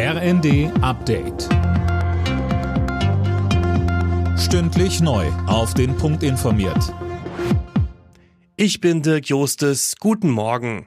RND Update. Stündlich neu. Auf den Punkt informiert. Ich bin Dirk Jostes. Guten Morgen.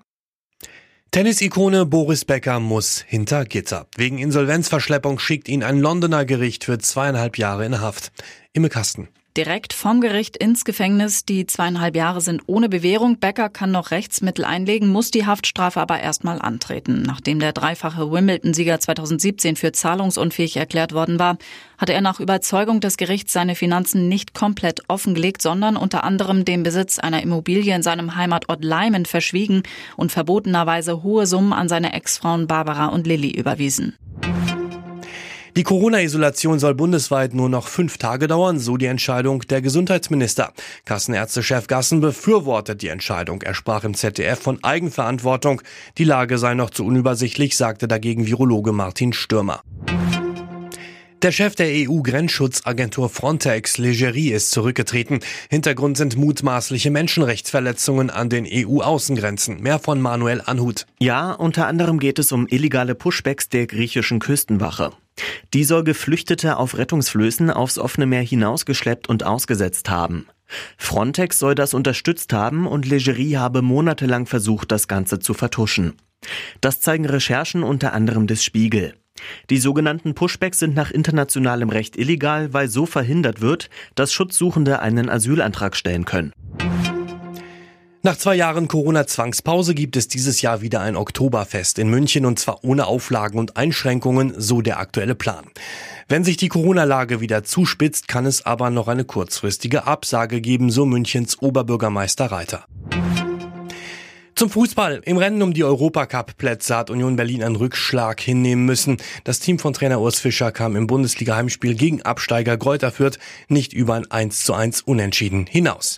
Tennisikone Boris Becker muss hinter Gitter. Wegen Insolvenzverschleppung schickt ihn ein Londoner Gericht für zweieinhalb Jahre in Haft. Imme Kasten direkt vom Gericht ins Gefängnis. Die zweieinhalb Jahre sind ohne Bewährung. Becker kann noch Rechtsmittel einlegen, muss die Haftstrafe aber erstmal antreten. Nachdem der dreifache Wimbledon-Sieger 2017 für zahlungsunfähig erklärt worden war, hatte er nach Überzeugung des Gerichts seine Finanzen nicht komplett offengelegt, sondern unter anderem den Besitz einer Immobilie in seinem Heimatort Leimen verschwiegen und verbotenerweise hohe Summen an seine Ex-Frauen Barbara und Lilly überwiesen. Die Corona-Isolation soll bundesweit nur noch fünf Tage dauern, so die Entscheidung der Gesundheitsminister. Kassenärztechef Gassen befürwortet die Entscheidung. Er sprach im ZDF von Eigenverantwortung. Die Lage sei noch zu unübersichtlich, sagte dagegen Virologe Martin Stürmer. Der Chef der EU-Grenzschutzagentur Frontex, Legerie, ist zurückgetreten. Hintergrund sind mutmaßliche Menschenrechtsverletzungen an den EU-Außengrenzen. Mehr von Manuel Anhut. Ja, unter anderem geht es um illegale Pushbacks der griechischen Küstenwache. Die soll Geflüchtete auf Rettungsflößen aufs offene Meer hinausgeschleppt und ausgesetzt haben. Frontex soll das unterstützt haben und Legerie habe monatelang versucht, das Ganze zu vertuschen. Das zeigen Recherchen unter anderem des Spiegel. Die sogenannten Pushbacks sind nach internationalem Recht illegal, weil so verhindert wird, dass Schutzsuchende einen Asylantrag stellen können. Nach zwei Jahren Corona-Zwangspause gibt es dieses Jahr wieder ein Oktoberfest in München und zwar ohne Auflagen und Einschränkungen, so der aktuelle Plan. Wenn sich die Corona-Lage wieder zuspitzt, kann es aber noch eine kurzfristige Absage geben, so Münchens Oberbürgermeister Reiter. Zum Fußball. Im Rennen um die Europacup-Plätze hat Union Berlin einen Rückschlag hinnehmen müssen. Das Team von Trainer Urs Fischer kam im Bundesliga-Heimspiel gegen Absteiger Gräuter Fürth nicht über ein 1 zu 1 Unentschieden hinaus.